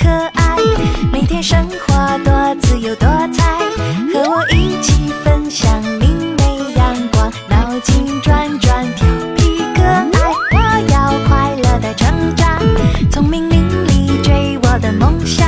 可爱，每天生活多自由多彩，和我一起分享明媚阳光，脑筋转转调皮可爱，我要快乐的成长，聪明伶俐追我的梦想。